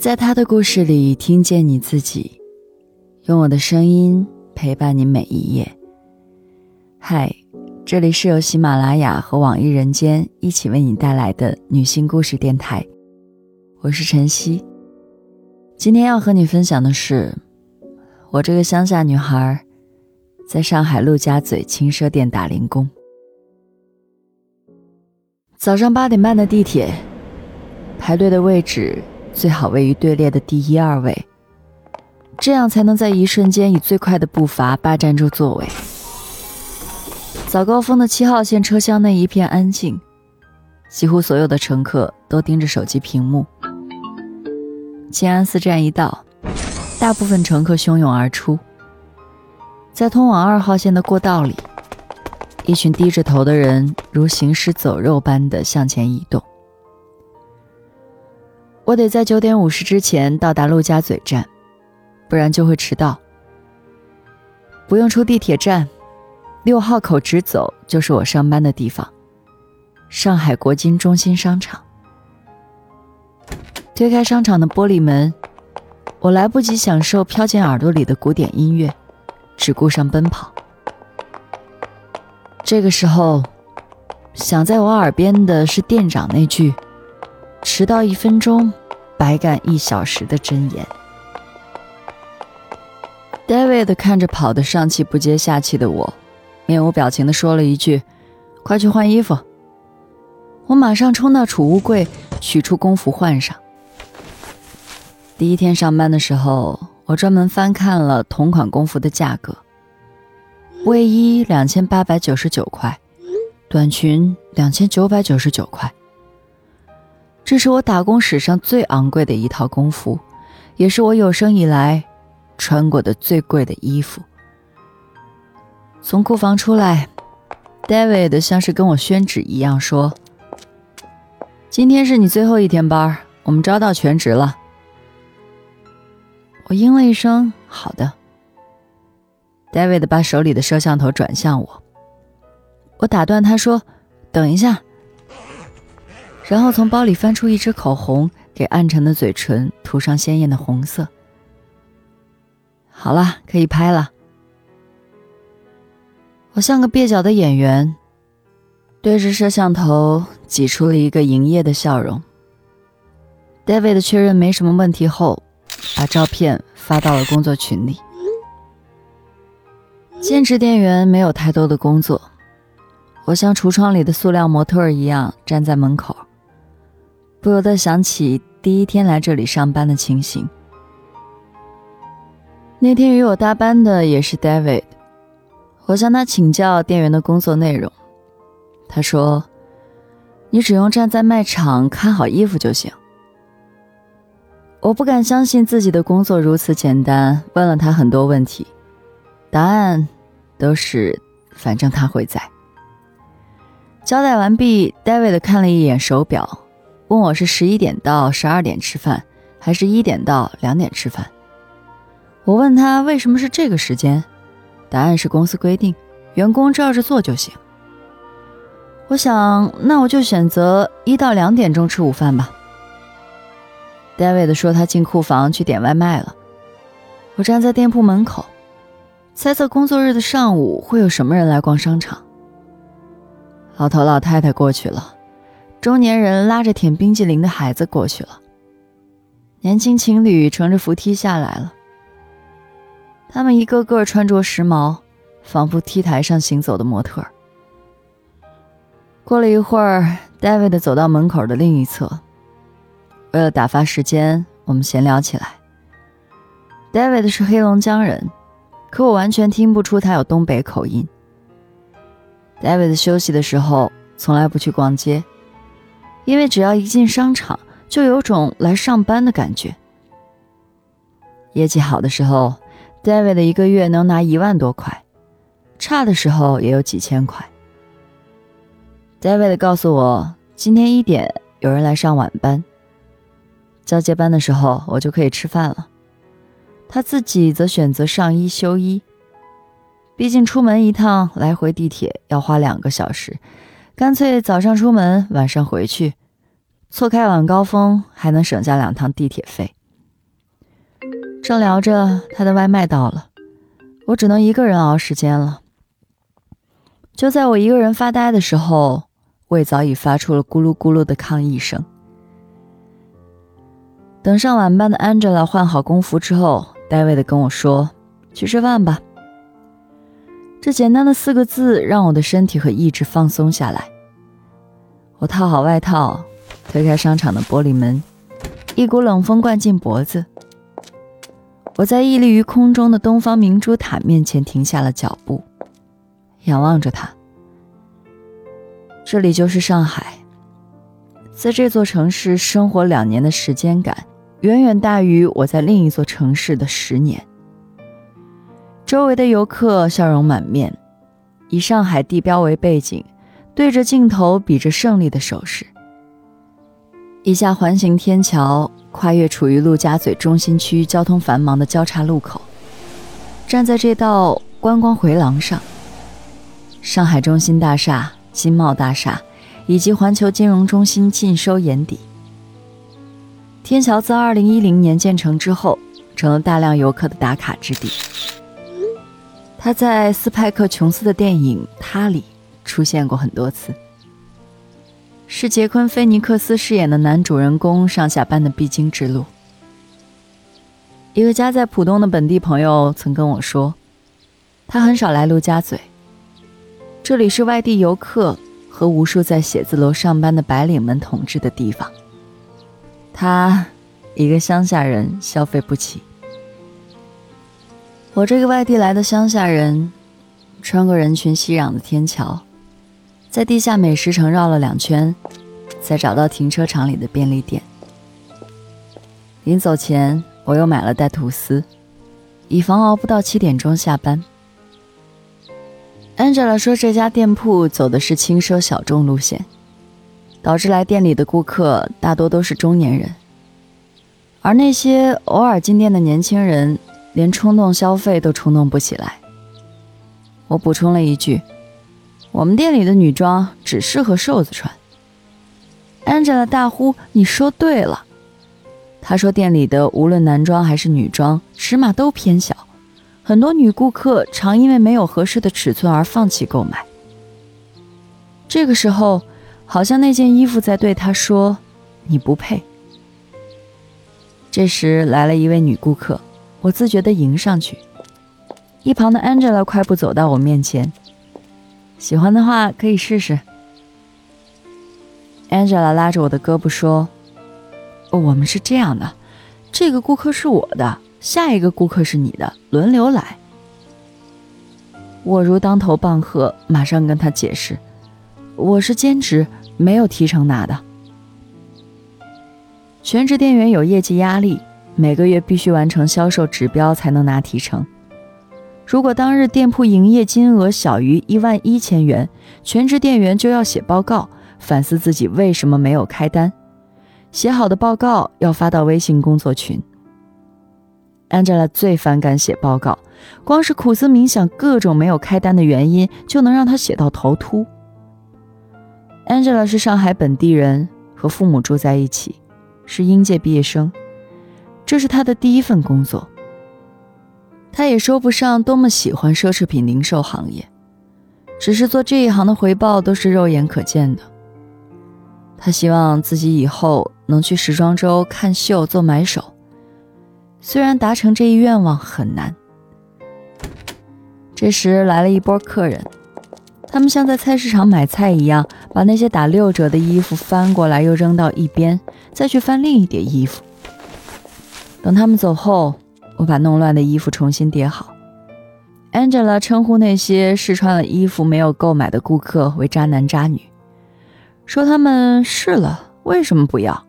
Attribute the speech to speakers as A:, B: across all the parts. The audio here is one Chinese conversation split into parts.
A: 在他的故事里听见你自己，用我的声音陪伴你每一页。嗨，这里是由喜马拉雅和网易人间一起为你带来的女性故事电台，我是晨曦。今天要和你分享的是，我这个乡下女孩，在上海陆家嘴轻奢店打零工。早上八点半的地铁，排队的位置。最好位于队列的第一二位，这样才能在一瞬间以最快的步伐霸占住座位。早高峰的七号线车厢内一片安静，几乎所有的乘客都盯着手机屏幕。静安寺站一到，大部分乘客汹涌而出，在通往二号线的过道里，一群低着头的人如行尸走肉般的向前移动。我得在九点五十之前到达陆家嘴站，不然就会迟到。不用出地铁站，六号口直走就是我上班的地方——上海国金中心商场。推开商场的玻璃门，我来不及享受飘进耳朵里的古典音乐，只顾上奔跑。这个时候，响在我耳边的是店长那句：“迟到一分钟。”白干一小时的箴言。David 看着跑得上气不接下气的我，面无表情地说了一句：“快去换衣服。”我马上冲到储物柜，取出工服换上。第一天上班的时候，我专门翻看了同款工服的价格：卫衣两千八百九十九块，短裙两千九百九十九块。这是我打工史上最昂贵的一套工服，也是我有生以来穿过的最贵的衣服。从库房出来，David 像是跟我宣旨一样说：“今天是你最后一天班，我们招到全职了。”我应了一声：“好的。”David 把手里的摄像头转向我，我打断他说：“等一下。”然后从包里翻出一支口红，给暗沉的嘴唇涂上鲜艳的红色。好了，可以拍了。我像个蹩脚的演员，对着摄像头挤出了一个营业的笑容。David 确认没什么问题后，把照片发到了工作群里。兼职店员没有太多的工作，我像橱窗里的塑料模特一样站在门口。不由得想起第一天来这里上班的情形。那天与我搭班的也是 David，我向他请教店员的工作内容。他说：“你只用站在卖场看好衣服就行。”我不敢相信自己的工作如此简单，问了他很多问题，答案都是反正他会在。交代完毕，David 看了一眼手表。问我是十一点到十二点吃饭，还是一点到两点吃饭？我问他为什么是这个时间，答案是公司规定，员工照着做就行。我想，那我就选择一到两点钟吃午饭吧。David 说他进库房去点外卖了。我站在店铺门口，猜测工作日的上午会有什么人来逛商场。老头老太太过去了。中年人拉着舔冰激凌的孩子过去了，年轻情侣乘着扶梯下来了。他们一个个穿着时髦，仿佛 T 台上行走的模特。过了一会儿，David 走到门口的另一侧，为了打发时间，我们闲聊起来。David 是黑龙江人，可我完全听不出他有东北口音。David 休息的时候从来不去逛街。因为只要一进商场，就有种来上班的感觉。业绩好的时候，David 的一个月能拿一万多块；差的时候也有几千块。David 告诉我，今天一点有人来上晚班，交接班的时候我就可以吃饭了。他自己则选择上一休一，毕竟出门一趟来回地铁要花两个小时，干脆早上出门，晚上回去。错开晚高峰还能省下两趟地铁费。正聊着，他的外卖到了，我只能一个人熬时间了。就在我一个人发呆的时候，胃早已发出了咕噜咕噜的抗议声。等上晚班的 Angela 换好工服之后，戴维的跟我说：“去吃饭吧。”这简单的四个字让我的身体和意志放松下来。我套好外套，推开商场的玻璃门，一股冷风灌进脖子。我在屹立于空中的东方明珠塔面前停下了脚步，仰望着它。这里就是上海，在这座城市生活两年的时间感。远远大于我在另一座城市的十年。周围的游客笑容满面，以上海地标为背景，对着镜头比着胜利的手势。一下环形天桥跨越处于陆家嘴中心区交通繁忙的交叉路口，站在这道观光回廊上，上海中心大厦、金茂大厦以及环球金融中心尽收眼底。天桥自2010年建成之后，成了大量游客的打卡之地。他在斯派克·琼斯的电影《他》里出现过很多次，是杰昆·菲尼克斯饰演的男主人公上下班的必经之路。一个家在浦东的本地朋友曾跟我说，他很少来陆家嘴，这里是外地游客和无数在写字楼上班的白领们统治的地方。他，一个乡下人，消费不起。我这个外地来的乡下人，穿过人群熙攘的天桥，在地下美食城绕了两圈，才找到停车场里的便利店。临走前，我又买了袋吐司，以防熬不到七点钟下班。Angela 说，这家店铺走的是轻奢小众路线。导致来店里的顾客大多都是中年人，而那些偶尔进店的年轻人连冲动消费都冲动不起来。我补充了一句：“我们店里的女装只适合瘦子穿。”Angela 大呼：“你说对了！”她说：“店里的无论男装还是女装，尺码都偏小，很多女顾客常因为没有合适的尺寸而放弃购买。”这个时候。好像那件衣服在对他说：“你不配。”这时来了一位女顾客，我自觉地迎上去。一旁的 Angela 快步走到我面前：“喜欢的话可以试试。”Angela 拉着我的胳膊说：“我们是这样的，这个顾客是我的，下一个顾客是你的，轮流来。”我如当头棒喝，马上跟他解释：“我是兼职。”没有提成拿的。全职店员有业绩压力，每个月必须完成销售指标才能拿提成。如果当日店铺营业金额小于一万一千元，全职店员就要写报告，反思自己为什么没有开单。写好的报告要发到微信工作群。Angela 最反感写报告，光是苦思冥想各种没有开单的原因，就能让她写到头秃。Angela 是上海本地人，和父母住在一起，是应届毕业生，这是他的第一份工作。他也说不上多么喜欢奢侈品零售行业，只是做这一行的回报都是肉眼可见的。他希望自己以后能去时装周看秀做买手，虽然达成这一愿望很难。这时来了一波客人。他们像在菜市场买菜一样，把那些打六折的衣服翻过来，又扔到一边，再去翻另一叠衣服。等他们走后，我把弄乱的衣服重新叠好。Angela 称呼那些试穿了衣服没有购买的顾客为“渣男渣女”，说他们试了为什么不要？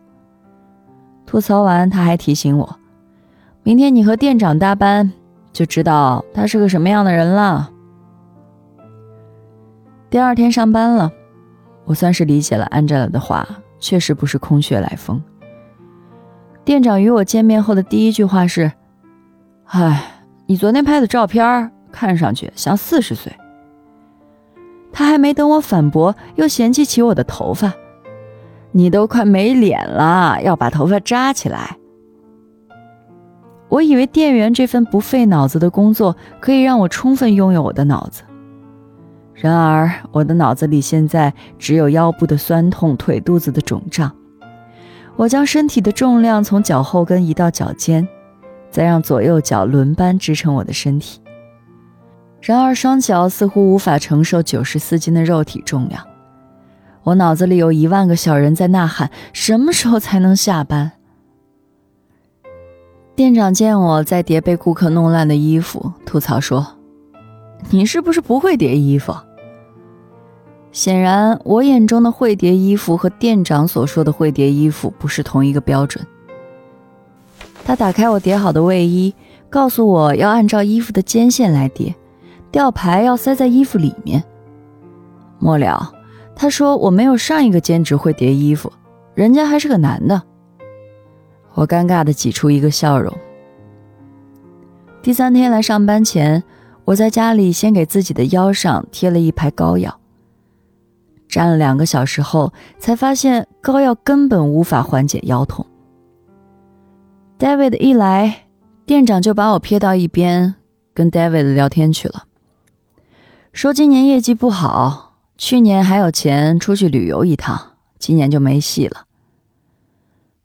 A: 吐槽完，他还提醒我，明天你和店长搭班，就知道他是个什么样的人了。第二天上班了，我算是理解了 Angela 的话，确实不是空穴来风。店长与我见面后的第一句话是：“哎，你昨天拍的照片看上去像四十岁。”他还没等我反驳，又嫌弃起我的头发：“你都快没脸了，要把头发扎起来。”我以为店员这份不费脑子的工作可以让我充分拥有我的脑子。然而，我的脑子里现在只有腰部的酸痛、腿肚子的肿胀。我将身体的重量从脚后跟移到脚尖，再让左右脚轮班支撑我的身体。然而，双脚似乎无法承受九十四斤的肉体重量。我脑子里有一万个小人在呐喊：什么时候才能下班？店长见我在叠被顾客弄烂的衣服，吐槽说：“你是不是不会叠衣服？”显然，我眼中的会叠衣服和店长所说的会叠衣服不是同一个标准。他打开我叠好的卫衣，告诉我要按照衣服的肩线来叠，吊牌要塞在衣服里面。末了，他说我没有上一个兼职会叠衣服，人家还是个男的。我尴尬地挤出一个笑容。第三天来上班前，我在家里先给自己的腰上贴了一排膏药。站了两个小时后，才发现膏药根本无法缓解腰痛。David 一来，店长就把我撇到一边，跟 David 聊天去了，说今年业绩不好，去年还有钱出去旅游一趟，今年就没戏了。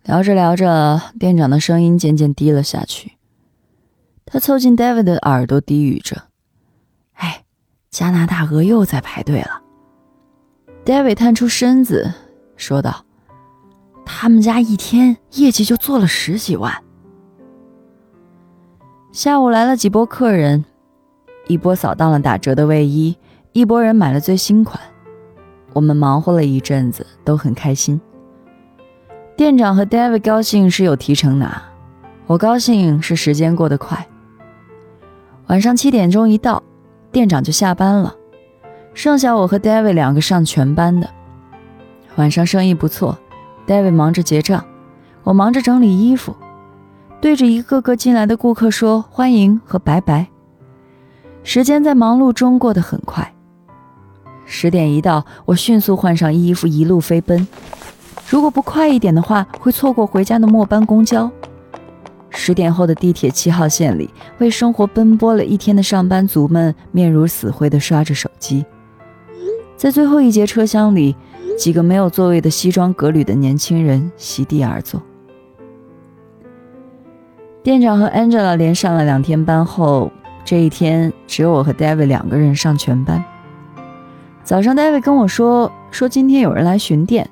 A: 聊着聊着，店长的声音渐渐低了下去，他凑近 David 的耳朵低语着：“哎，加拿大鹅又在排队了。” David 探出身子说道：“他们家一天业绩就做了十几万。”下午来了几波客人，一波扫荡了打折的卫衣，一波人买了最新款。我们忙活了一阵子，都很开心。店长和 David 高兴是有提成拿，我高兴是时间过得快。晚上七点钟一到，店长就下班了。剩下我和 David 两个上全班的。晚上生意不错，David 忙着结账，我忙着整理衣服，对着一个个进来的顾客说欢迎和拜拜。时间在忙碌中过得很快。十点一到，我迅速换上衣服，一路飞奔。如果不快一点的话，会错过回家的末班公交。十点后的地铁七号线里，为生活奔波了一天的上班族们面如死灰地刷着手机。在最后一节车厢里，几个没有座位的西装革履的年轻人席地而坐。店长和 Angela 连上了两天班后，这一天只有我和 David 两个人上全班。早上，David 跟我说，说今天有人来巡店，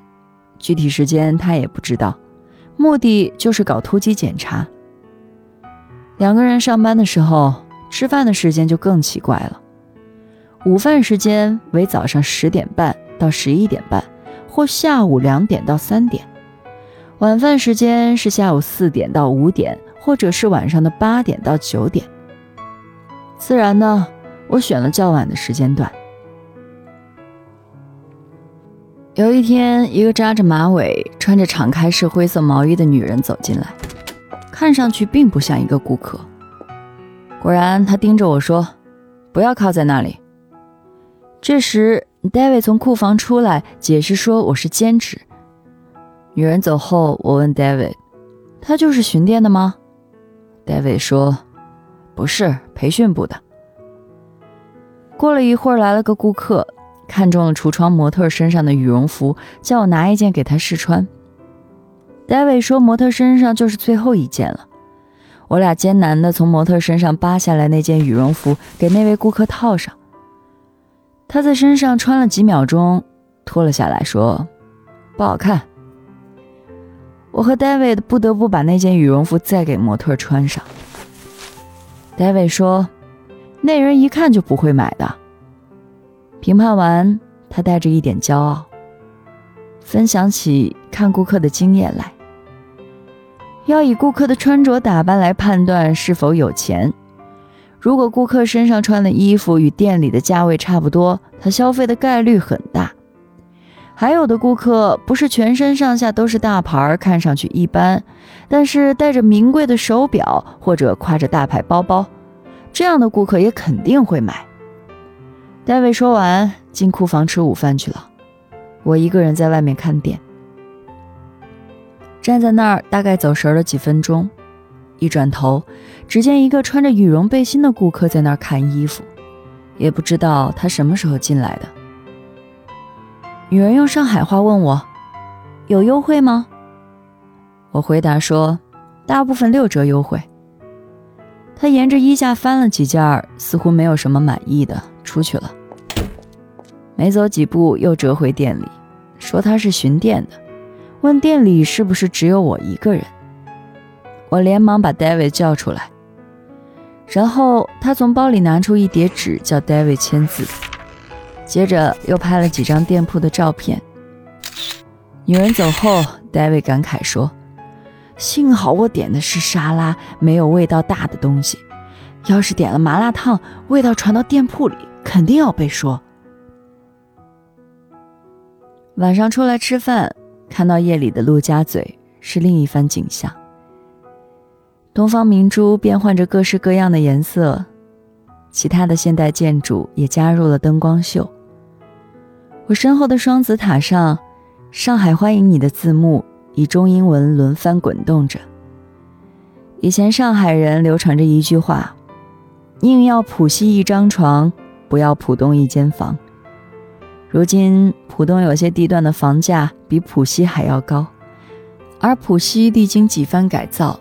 A: 具体时间他也不知道，目的就是搞突击检查。两个人上班的时候，吃饭的时间就更奇怪了。午饭时间为早上十点半到十一点半，或下午两点到三点；晚饭时间是下午四点到五点，或者是晚上的八点到九点。自然呢，我选了较晚的时间段。有一天，一个扎着马尾、穿着敞开式灰色毛衣的女人走进来，看上去并不像一个顾客。果然，她盯着我说：“不要靠在那里。”这时，David 从库房出来，解释说我是兼职。女人走后，我问 David：“ 他就是巡店的吗？”David 说：“不是，培训部的。”过了一会儿，来了个顾客，看中了橱窗模特身上的羽绒服，叫我拿一件给他试穿。David 说：“模特身上就是最后一件了。”我俩艰难地从模特身上扒下来那件羽绒服，给那位顾客套上。他在身上穿了几秒钟，脱了下来，说：“不好看。”我和 David 不得不把那件羽绒服再给模特穿上。David 说：“那人一看就不会买的。”评判完，他带着一点骄傲，分享起看顾客的经验来。要以顾客的穿着打扮来判断是否有钱。如果顾客身上穿的衣服与店里的价位差不多，他消费的概率很大。还有的顾客不是全身上下都是大牌，看上去一般，但是戴着名贵的手表或者挎着大牌包包，这样的顾客也肯定会买。戴维说完，进库房吃午饭去了。我一个人在外面看店，站在那儿大概走神了几分钟。一转头，只见一个穿着羽绒背心的顾客在那儿看衣服，也不知道他什么时候进来的。女人用上海话问我：“有优惠吗？”我回答说：“大部分六折优惠。”她沿着衣架翻了几件，似乎没有什么满意的，出去了。没走几步，又折回店里，说他是巡店的，问店里是不是只有我一个人。我连忙把 David 叫出来，然后他从包里拿出一叠纸，叫 David 签字，接着又拍了几张店铺的照片。女人走后，David 感慨说：“幸好我点的是沙拉，没有味道大的东西。要是点了麻辣烫，味道传到店铺里，肯定要被说。”晚上出来吃饭，看到夜里的陆家嘴是另一番景象。东方明珠变换着各式各样的颜色，其他的现代建筑也加入了灯光秀。我身后的双子塔上，“上海欢迎你”的字幕以中英文轮番滚动着。以前上海人流传着一句话：“宁要浦西一张床，不要浦东一间房。”如今，浦东有些地段的房价比浦西还要高，而浦西历经几番改造，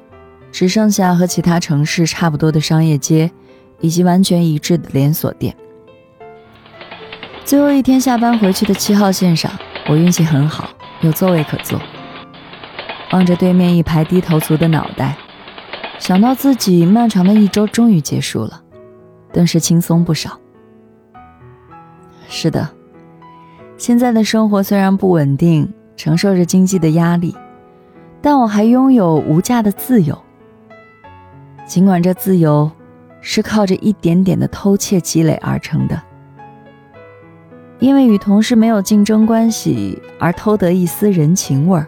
A: 只剩下和其他城市差不多的商业街，以及完全一致的连锁店。最后一天下班回去的七号线上，我运气很好，有座位可坐。望着对面一排低头族的脑袋，想到自己漫长的一周终于结束了，顿时轻松不少。是的。现在的生活虽然不稳定，承受着经济的压力，但我还拥有无价的自由。尽管这自由是靠着一点点的偷窃积累而成的，因为与同事没有竞争关系而偷得一丝人情味儿，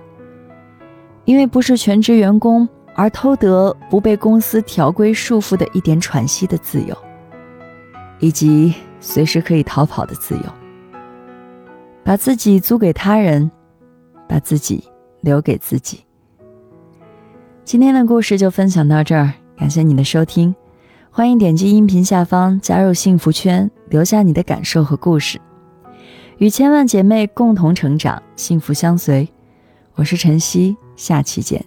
A: 因为不是全职员工而偷得不被公司条规束缚的一点喘息的自由，以及随时可以逃跑的自由。把自己租给他人，把自己留给自己。今天的故事就分享到这儿，感谢你的收听，欢迎点击音频下方加入幸福圈，留下你的感受和故事，与千万姐妹共同成长，幸福相随。我是晨曦，下期见。